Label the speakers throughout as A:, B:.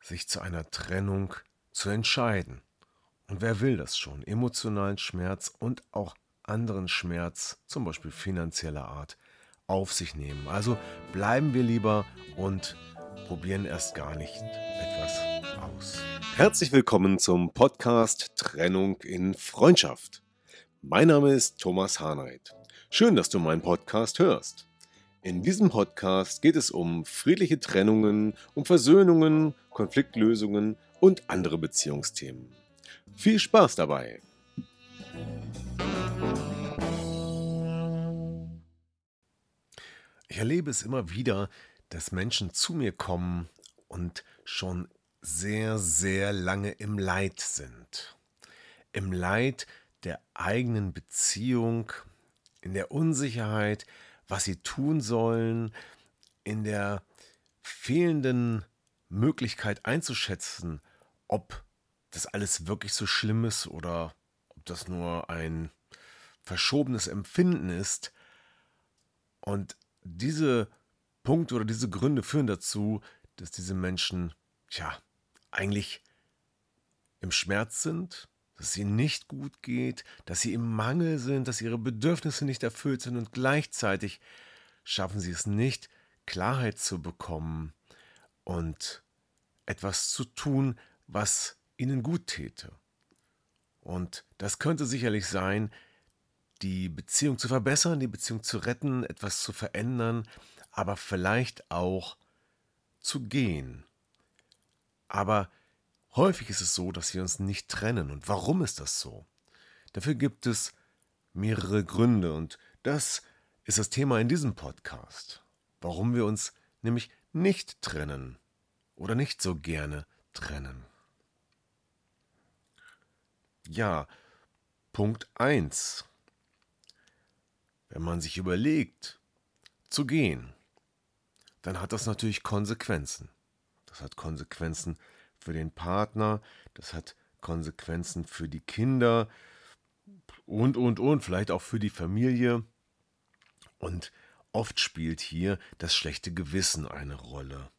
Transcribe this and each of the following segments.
A: sich zu einer Trennung zu entscheiden. Und wer will das schon? Emotionalen Schmerz und auch anderen Schmerz, zum Beispiel finanzieller Art, auf sich nehmen. Also bleiben wir lieber und probieren erst gar nicht etwas aus. Herzlich willkommen zum Podcast Trennung in Freundschaft. Mein Name ist Thomas Hahnreit. Schön, dass du meinen Podcast hörst. In diesem Podcast geht es um friedliche Trennungen, um Versöhnungen, Konfliktlösungen und andere Beziehungsthemen. Viel Spaß dabei! Ich erlebe es immer wieder, dass Menschen zu mir kommen und schon sehr, sehr lange im Leid sind. Im Leid der eigenen Beziehung, in der Unsicherheit, was sie tun sollen, in der fehlenden Möglichkeit einzuschätzen, ob das alles wirklich so schlimm ist oder ob das nur ein verschobenes Empfinden ist. Und diese Punkte oder diese Gründe führen dazu, dass diese Menschen, tja, eigentlich im Schmerz sind, dass es ihnen nicht gut geht, dass sie im Mangel sind, dass ihre Bedürfnisse nicht erfüllt sind und gleichzeitig schaffen sie es nicht, Klarheit zu bekommen und etwas zu tun, was ihnen gut täte. Und das könnte sicherlich sein, die Beziehung zu verbessern, die Beziehung zu retten, etwas zu verändern, aber vielleicht auch zu gehen. Aber Häufig ist es so, dass wir uns nicht trennen. Und warum ist das so? Dafür gibt es mehrere Gründe und das ist das Thema in diesem Podcast. Warum wir uns nämlich nicht trennen oder nicht so gerne trennen. Ja, Punkt 1. Wenn man sich überlegt, zu gehen, dann hat das natürlich Konsequenzen. Das hat Konsequenzen für den Partner, das hat Konsequenzen für die Kinder und, und, und, vielleicht auch für die Familie. Und oft spielt hier das schlechte Gewissen eine Rolle.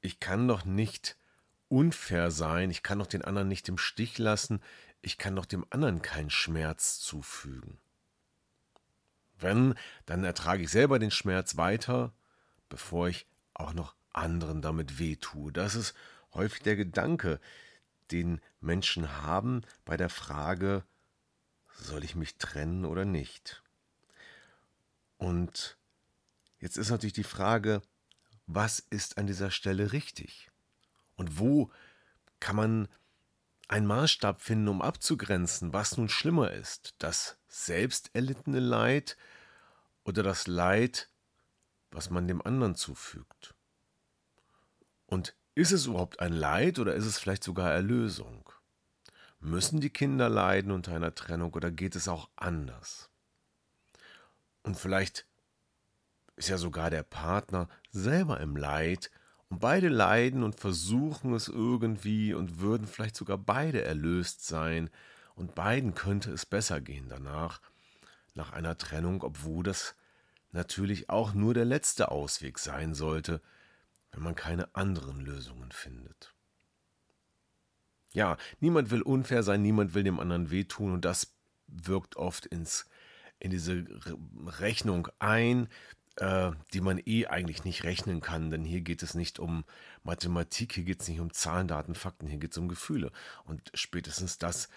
A: Ich kann doch nicht unfair sein, ich kann doch den anderen nicht im Stich lassen, ich kann doch dem anderen keinen Schmerz zufügen. Wenn, dann ertrage ich selber den Schmerz weiter, bevor ich auch noch anderen damit wehtue. Das ist häufig der Gedanke, den Menschen haben bei der Frage, soll ich mich trennen oder nicht? Und jetzt ist natürlich die Frage, was ist an dieser Stelle richtig? Und wo kann man einen Maßstab finden, um abzugrenzen, was nun schlimmer ist, das selbst erlittene Leid oder das Leid, was man dem anderen zufügt? Und ist es überhaupt ein Leid oder ist es vielleicht sogar Erlösung? Müssen die Kinder leiden unter einer Trennung oder geht es auch anders? Und vielleicht ist ja sogar der Partner selber im Leid und beide leiden und versuchen es irgendwie und würden vielleicht sogar beide erlöst sein und beiden könnte es besser gehen danach, nach einer Trennung, obwohl das natürlich auch nur der letzte Ausweg sein sollte, wenn man keine anderen Lösungen findet. Ja, niemand will unfair sein, niemand will dem anderen wehtun und das wirkt oft ins, in diese Rechnung ein, äh, die man eh eigentlich nicht rechnen kann, denn hier geht es nicht um Mathematik, hier geht es nicht um Zahlen, Daten, Fakten, hier geht es um Gefühle. Und spätestens das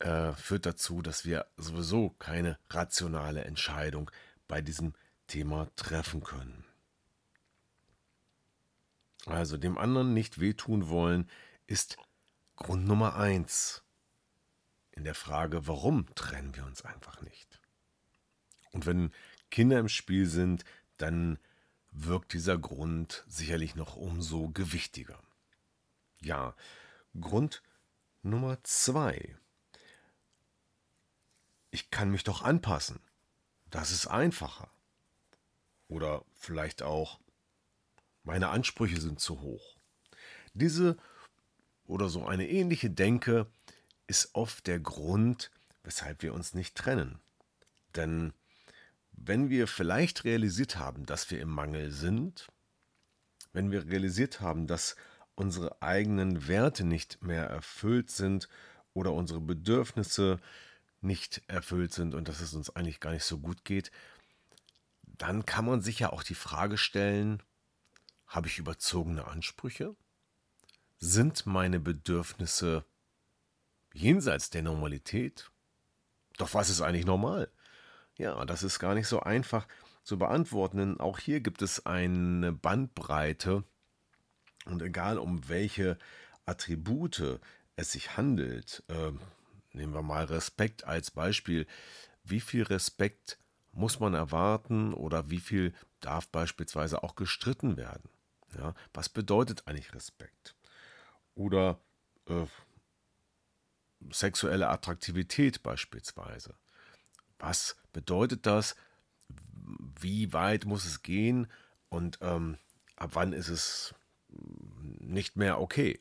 A: äh, führt dazu, dass wir sowieso keine rationale Entscheidung bei diesem Thema treffen können. Also dem anderen nicht wehtun wollen, ist Grund Nummer eins in der Frage, warum trennen wir uns einfach nicht. Und wenn Kinder im Spiel sind, dann wirkt dieser Grund sicherlich noch umso gewichtiger. Ja, Grund Nummer zwei. Ich kann mich doch anpassen. Das ist einfacher. Oder vielleicht auch, meine Ansprüche sind zu hoch. Diese oder so eine ähnliche Denke ist oft der Grund, weshalb wir uns nicht trennen. Denn wenn wir vielleicht realisiert haben, dass wir im Mangel sind, wenn wir realisiert haben, dass unsere eigenen Werte nicht mehr erfüllt sind oder unsere Bedürfnisse nicht erfüllt sind und dass es uns eigentlich gar nicht so gut geht, dann kann man sich ja auch die Frage stellen, habe ich überzogene Ansprüche? Sind meine Bedürfnisse jenseits der Normalität? Doch was ist eigentlich normal? Ja, das ist gar nicht so einfach zu beantworten, denn auch hier gibt es eine Bandbreite und egal um welche Attribute es sich handelt, äh, nehmen wir mal Respekt als Beispiel, wie viel Respekt muss man erwarten oder wie viel darf beispielsweise auch gestritten werden? Ja, was bedeutet eigentlich Respekt? Oder äh, sexuelle Attraktivität beispielsweise. Was bedeutet das? Wie weit muss es gehen? Und ähm, ab wann ist es nicht mehr okay?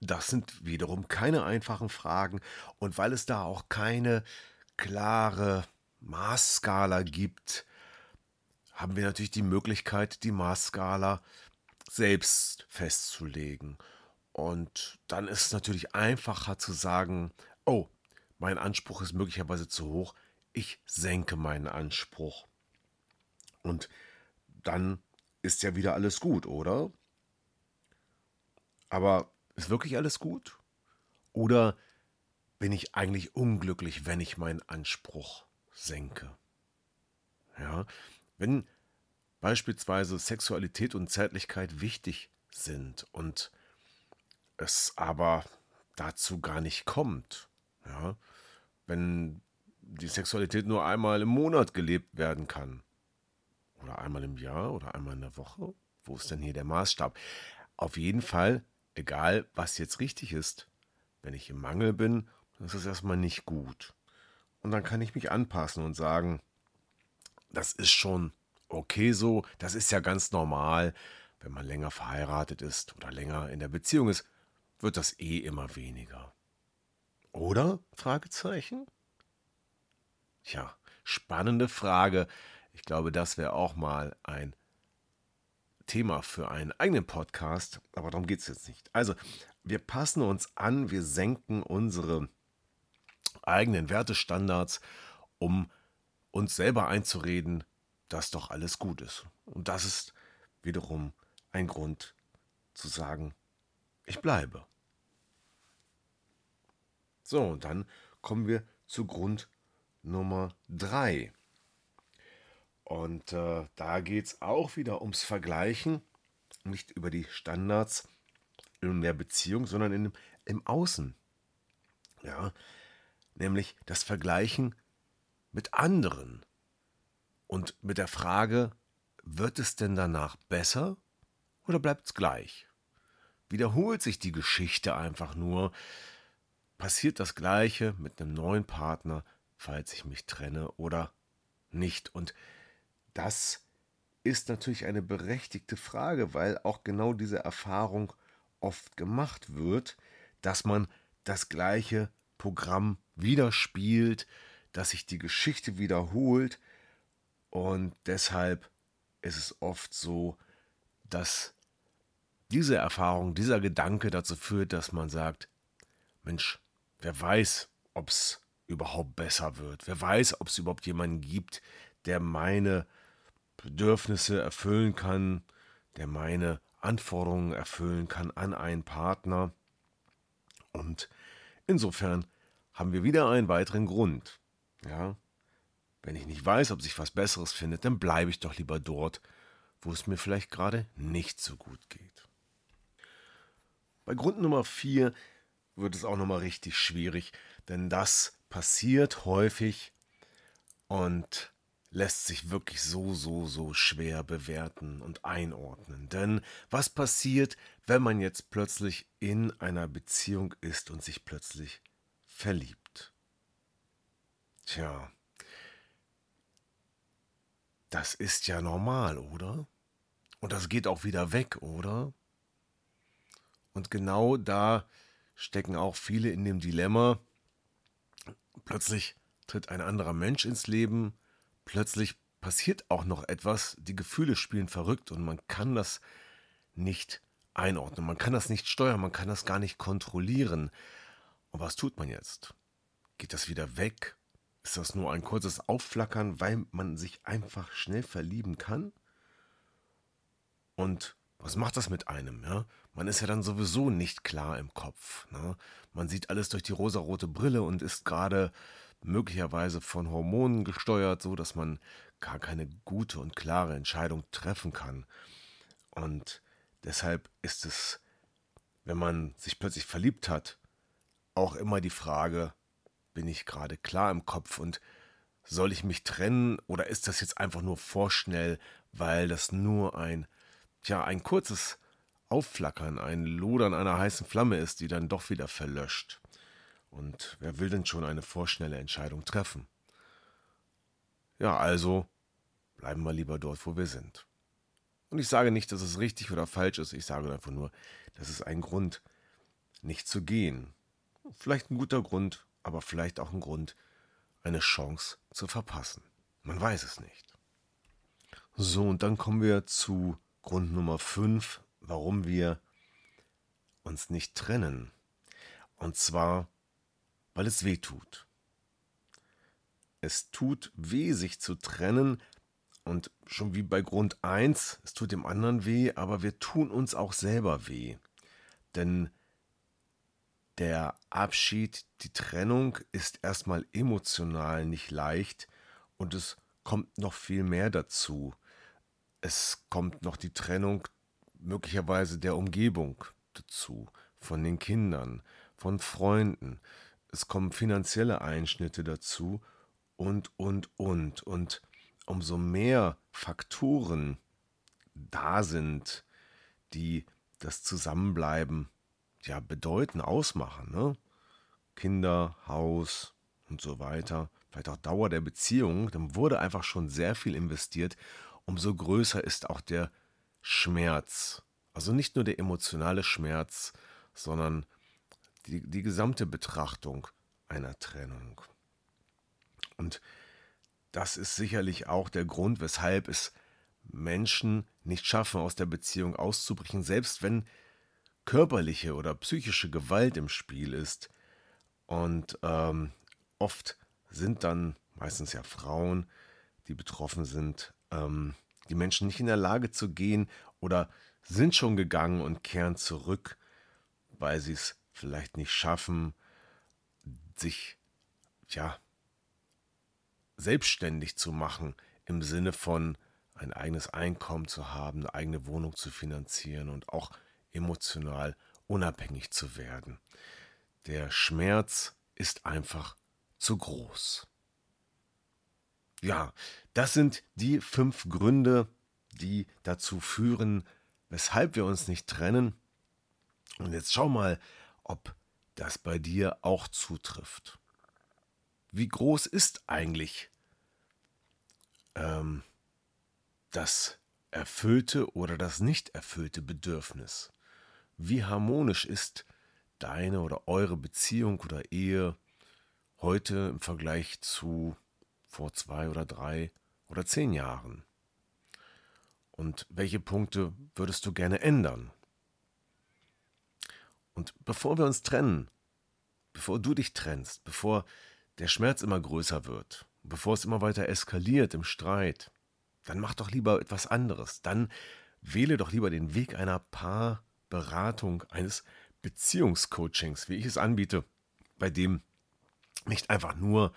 A: Das sind wiederum keine einfachen Fragen. Und weil es da auch keine klare Maßskala gibt, haben wir natürlich die Möglichkeit, die Maßskala selbst festzulegen. Und dann ist es natürlich einfacher zu sagen, oh, mein Anspruch ist möglicherweise zu hoch, ich senke meinen Anspruch. Und dann ist ja wieder alles gut, oder? Aber ist wirklich alles gut? Oder bin ich eigentlich unglücklich, wenn ich meinen Anspruch senke? Ja, wenn beispielsweise Sexualität und Zärtlichkeit wichtig sind und es aber dazu gar nicht kommt, ja, wenn die Sexualität nur einmal im Monat gelebt werden kann, oder einmal im Jahr oder einmal in der Woche, wo ist denn hier der Maßstab? Auf jeden Fall, egal was jetzt richtig ist, wenn ich im Mangel bin, dann ist es erstmal nicht gut. Und dann kann ich mich anpassen und sagen, das ist schon okay so, das ist ja ganz normal, wenn man länger verheiratet ist oder länger in der Beziehung ist, wird das eh immer weniger. Oder? Fragezeichen? Tja, spannende Frage. Ich glaube, das wäre auch mal ein Thema für einen eigenen Podcast, aber darum geht es jetzt nicht. Also, wir passen uns an, wir senken unsere eigenen Wertestandards, um uns selber einzureden, dass doch alles gut ist. Und das ist wiederum ein Grund zu sagen, ich bleibe. So, und dann kommen wir zu Grund Nummer 3. Und äh, da geht es auch wieder ums Vergleichen, nicht über die Standards in der Beziehung, sondern in, im Außen. Ja, nämlich das Vergleichen mit anderen. Und mit der Frage, wird es denn danach besser oder bleibt es gleich? Wiederholt sich die Geschichte einfach nur, passiert das gleiche mit einem neuen Partner, falls ich mich trenne oder nicht. Und das ist natürlich eine berechtigte Frage, weil auch genau diese Erfahrung oft gemacht wird, dass man das gleiche Programm wieder spielt, dass sich die Geschichte wiederholt und deshalb ist es oft so, dass diese Erfahrung, dieser Gedanke dazu führt, dass man sagt, Mensch, wer weiß, ob es überhaupt besser wird, wer weiß, ob es überhaupt jemanden gibt, der meine Bedürfnisse erfüllen kann, der meine Anforderungen erfüllen kann an einen Partner. Und insofern haben wir wieder einen weiteren Grund. Ja, wenn ich nicht weiß, ob sich was Besseres findet, dann bleibe ich doch lieber dort, wo es mir vielleicht gerade nicht so gut geht. Bei Grund Nummer 4 wird es auch nochmal richtig schwierig, denn das passiert häufig und lässt sich wirklich so, so, so schwer bewerten und einordnen. Denn was passiert, wenn man jetzt plötzlich in einer Beziehung ist und sich plötzlich verliebt? Tja, das ist ja normal, oder? Und das geht auch wieder weg, oder? Und genau da stecken auch viele in dem Dilemma. Plötzlich tritt ein anderer Mensch ins Leben, plötzlich passiert auch noch etwas, die Gefühle spielen verrückt und man kann das nicht einordnen, man kann das nicht steuern, man kann das gar nicht kontrollieren. Und was tut man jetzt? Geht das wieder weg? Ist das nur ein kurzes Aufflackern, weil man sich einfach schnell verlieben kann? Und was macht das mit einem? Ja? Man ist ja dann sowieso nicht klar im Kopf. Ne? Man sieht alles durch die rosarote Brille und ist gerade möglicherweise von Hormonen gesteuert, so dass man gar keine gute und klare Entscheidung treffen kann. Und deshalb ist es, wenn man sich plötzlich verliebt hat, auch immer die Frage, bin ich gerade klar im Kopf und soll ich mich trennen oder ist das jetzt einfach nur vorschnell, weil das nur ein, ja, ein kurzes Aufflackern, ein Lodern einer heißen Flamme ist, die dann doch wieder verlöscht. Und wer will denn schon eine vorschnelle Entscheidung treffen? Ja, also bleiben wir lieber dort, wo wir sind. Und ich sage nicht, dass es richtig oder falsch ist, ich sage einfach nur, das ist ein Grund, nicht zu gehen. Vielleicht ein guter Grund, aber vielleicht auch ein Grund, eine Chance zu verpassen. Man weiß es nicht. So, und dann kommen wir zu Grund Nummer 5, warum wir uns nicht trennen. Und zwar, weil es weh tut. Es tut weh, sich zu trennen, und schon wie bei Grund 1, es tut dem anderen weh, aber wir tun uns auch selber weh. Denn der Abschied, die Trennung ist erstmal emotional nicht leicht und es kommt noch viel mehr dazu. Es kommt noch die Trennung möglicherweise der Umgebung dazu, von den Kindern, von Freunden es kommen finanzielle Einschnitte dazu und, und, und. Und umso mehr Faktoren da sind, die das Zusammenbleiben ja bedeuten, ausmachen, ne? Kinder, Haus und so weiter, vielleicht auch Dauer der Beziehung, dann wurde einfach schon sehr viel investiert, umso größer ist auch der Schmerz. Also nicht nur der emotionale Schmerz, sondern die, die gesamte Betrachtung einer Trennung. Und das ist sicherlich auch der Grund, weshalb es Menschen nicht schaffen, aus der Beziehung auszubrechen, selbst wenn körperliche oder psychische Gewalt im Spiel ist. Und ähm, oft sind dann meistens ja Frauen, die betroffen sind, ähm, die Menschen nicht in der Lage zu gehen oder sind schon gegangen und kehren zurück, weil sie es vielleicht nicht schaffen, sich ja selbstständig zu machen im Sinne von ein eigenes Einkommen zu haben, eine eigene Wohnung zu finanzieren und auch emotional unabhängig zu werden. Der Schmerz ist einfach zu groß. Ja, das sind die fünf Gründe, die dazu führen, weshalb wir uns nicht trennen. Und jetzt schau mal, ob das bei dir auch zutrifft. Wie groß ist eigentlich ähm, das erfüllte oder das nicht erfüllte Bedürfnis? Wie harmonisch ist deine oder eure Beziehung oder Ehe heute im Vergleich zu vor zwei oder drei oder zehn Jahren? Und welche Punkte würdest du gerne ändern? Und bevor wir uns trennen, bevor du dich trennst, bevor der Schmerz immer größer wird, bevor es immer weiter eskaliert im Streit, dann mach doch lieber etwas anderes. Dann wähle doch lieber den Weg einer Paarberatung, eines Beziehungscoachings, wie ich es anbiete, bei dem nicht einfach nur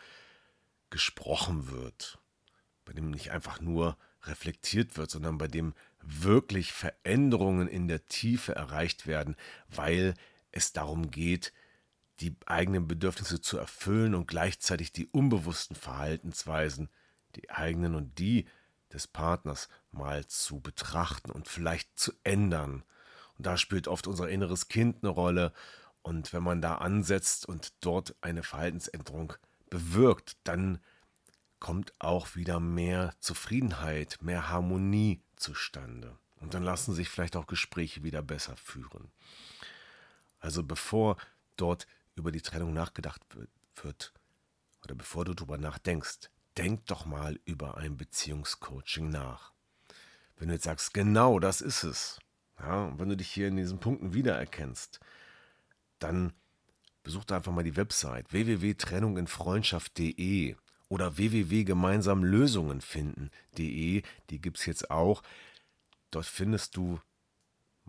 A: gesprochen wird, bei dem nicht einfach nur reflektiert wird, sondern bei dem wirklich Veränderungen in der Tiefe erreicht werden, weil es darum geht, die eigenen Bedürfnisse zu erfüllen und gleichzeitig die unbewussten Verhaltensweisen, die eigenen und die des Partners mal zu betrachten und vielleicht zu ändern. Und da spielt oft unser inneres Kind eine Rolle. Und wenn man da ansetzt und dort eine Verhaltensänderung bewirkt, dann kommt auch wieder mehr Zufriedenheit, mehr Harmonie zustande. Und dann lassen sich vielleicht auch Gespräche wieder besser führen. Also bevor dort über die Trennung nachgedacht wird oder bevor du darüber nachdenkst, denk doch mal über ein Beziehungscoaching nach. Wenn du jetzt sagst, genau das ist es, ja, und wenn du dich hier in diesen Punkten wiedererkennst, dann besuch da einfach mal die Website www.trennunginfreundschaft.de oder www.gemeinsamlösungenfinden.de. Die gibt es jetzt auch. Dort findest du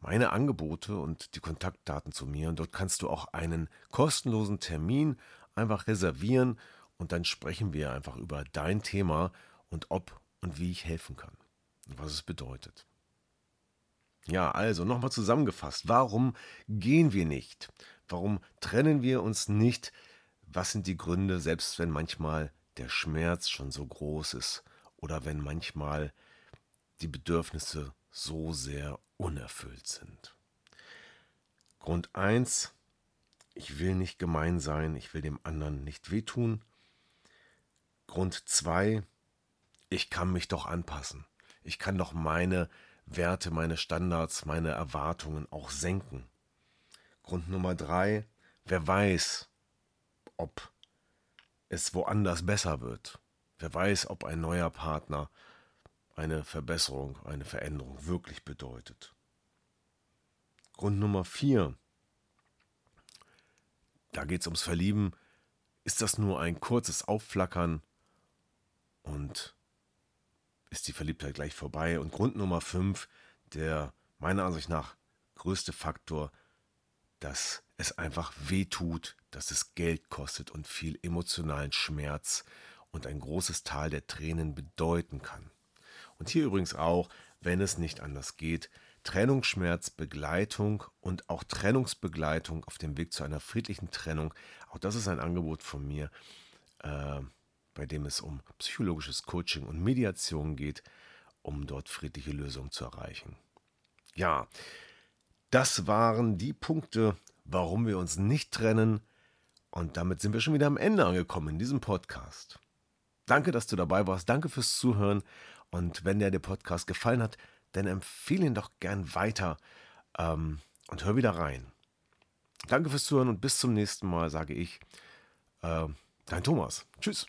A: meine Angebote und die Kontaktdaten zu mir. Und dort kannst du auch einen kostenlosen Termin einfach reservieren und dann sprechen wir einfach über dein Thema und ob und wie ich helfen kann und was es bedeutet. Ja, also nochmal zusammengefasst, warum gehen wir nicht? Warum trennen wir uns nicht? Was sind die Gründe, selbst wenn manchmal der Schmerz schon so groß ist oder wenn manchmal die Bedürfnisse so sehr unerfüllt sind? Grund 1, ich will nicht gemein sein, ich will dem anderen nicht wehtun. Grund 2, ich kann mich doch anpassen. Ich kann doch meine Werte, meine Standards, meine Erwartungen auch senken. Grund Nummer 3, wer weiß, ob es woanders besser wird. Wer weiß, ob ein neuer Partner eine Verbesserung, eine Veränderung wirklich bedeutet. Grund Nummer 4, da geht es ums Verlieben. Ist das nur ein kurzes Aufflackern und ist die Verliebtheit gleich vorbei. Und Grund Nummer 5, der meiner Ansicht nach größte Faktor, dass es einfach weh tut, dass es Geld kostet und viel emotionalen Schmerz und ein großes Tal der Tränen bedeuten kann. Und hier übrigens auch, wenn es nicht anders geht, Trennungsschmerzbegleitung und auch Trennungsbegleitung auf dem Weg zu einer friedlichen Trennung. Auch das ist ein Angebot von mir. Äh, bei dem es um psychologisches Coaching und Mediation geht, um dort friedliche Lösungen zu erreichen. Ja, das waren die Punkte, warum wir uns nicht trennen. Und damit sind wir schon wieder am Ende angekommen in diesem Podcast. Danke, dass du dabei warst. Danke fürs Zuhören. Und wenn dir der Podcast gefallen hat, dann empfehle ihn doch gern weiter ähm, und hör wieder rein. Danke fürs Zuhören und bis zum nächsten Mal, sage ich. Äh, dein Thomas. Tschüss.